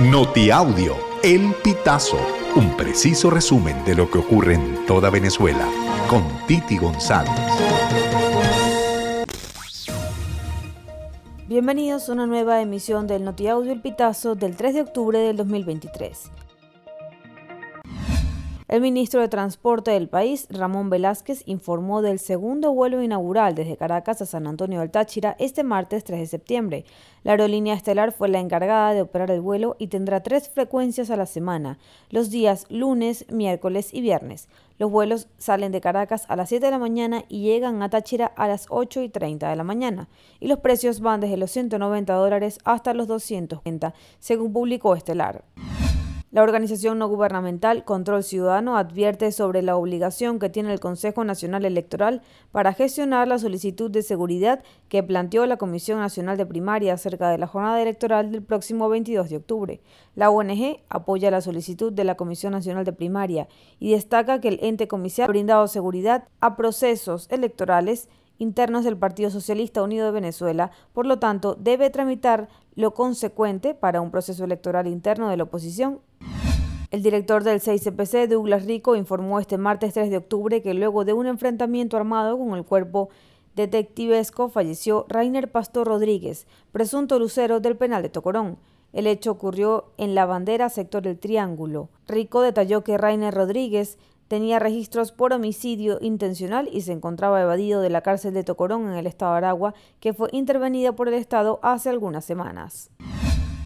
Notiaudio, El Pitazo, un preciso resumen de lo que ocurre en toda Venezuela, con Titi González. Bienvenidos a una nueva emisión del Notiaudio El Pitazo del 3 de octubre del 2023. El ministro de Transporte del país, Ramón Velázquez, informó del segundo vuelo inaugural desde Caracas a San Antonio del Táchira este martes 3 de septiembre. La aerolínea estelar fue la encargada de operar el vuelo y tendrá tres frecuencias a la semana, los días lunes, miércoles y viernes. Los vuelos salen de Caracas a las 7 de la mañana y llegan a Táchira a las 8 y 30 de la mañana. Y los precios van desde los 190 dólares hasta los 230, según publicó Estelar. La organización no gubernamental Control Ciudadano advierte sobre la obligación que tiene el Consejo Nacional Electoral para gestionar la solicitud de seguridad que planteó la Comisión Nacional de Primaria acerca de la jornada electoral del próximo 22 de octubre. La ONG apoya la solicitud de la Comisión Nacional de Primaria y destaca que el ente comicial ha brindado seguridad a procesos electorales internos del Partido Socialista Unido de Venezuela, por lo tanto, debe tramitar lo consecuente para un proceso electoral interno de la oposición. El director del 6CPC, Douglas Rico, informó este martes 3 de octubre que luego de un enfrentamiento armado con el cuerpo detectivesco falleció Rainer Pastor Rodríguez, presunto lucero del penal de Tocorón. El hecho ocurrió en la bandera sector del Triángulo. Rico detalló que Rainer Rodríguez tenía registros por homicidio intencional y se encontraba evadido de la cárcel de Tocorón en el estado de Aragua, que fue intervenida por el Estado hace algunas semanas.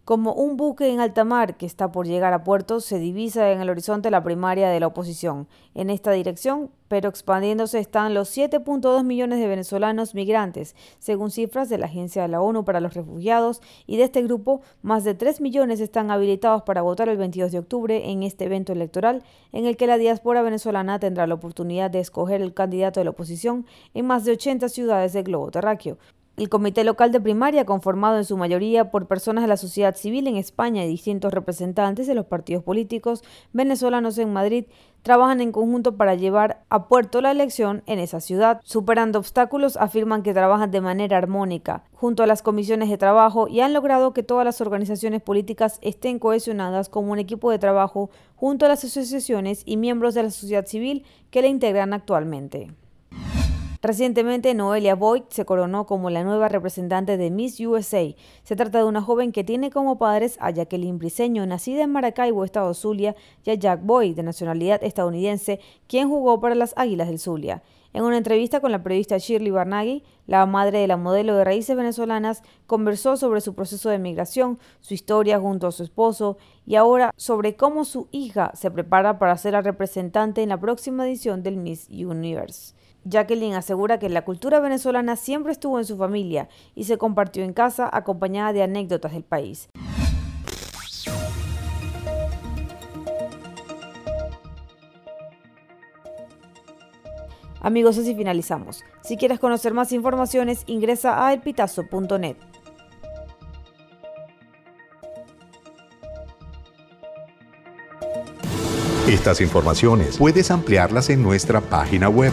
Como un buque en alta mar que está por llegar a puerto, se divisa en el horizonte la primaria de la oposición. En esta dirección, pero expandiéndose, están los 7.2 millones de venezolanos migrantes, según cifras de la Agencia de la ONU para los Refugiados, y de este grupo, más de 3 millones están habilitados para votar el 22 de octubre en este evento electoral, en el que la diáspora venezolana tendrá la oportunidad de escoger el candidato de la oposición en más de 80 ciudades del globo terráqueo. El Comité Local de Primaria, conformado en su mayoría por personas de la sociedad civil en España y distintos representantes de los partidos políticos venezolanos en Madrid, trabajan en conjunto para llevar a puerto la elección en esa ciudad. Superando obstáculos, afirman que trabajan de manera armónica junto a las comisiones de trabajo y han logrado que todas las organizaciones políticas estén cohesionadas como un equipo de trabajo junto a las asociaciones y miembros de la sociedad civil que la integran actualmente. Recientemente, Noelia Boyd se coronó como la nueva representante de Miss USA. Se trata de una joven que tiene como padres a Jacqueline Briseño, nacida en Maracaibo, Estado Zulia, y a Jack Boyd, de nacionalidad estadounidense, quien jugó para las Águilas del Zulia. En una entrevista con la periodista Shirley Barnaghi, la madre de la modelo de raíces venezolanas conversó sobre su proceso de migración, su historia junto a su esposo y ahora sobre cómo su hija se prepara para ser la representante en la próxima edición del Miss Universe. Jacqueline asegura que la cultura venezolana siempre estuvo en su familia y se compartió en casa acompañada de anécdotas del país. Amigos, así finalizamos. Si quieres conocer más informaciones, ingresa a elpitazo.net. Estas informaciones puedes ampliarlas en nuestra página web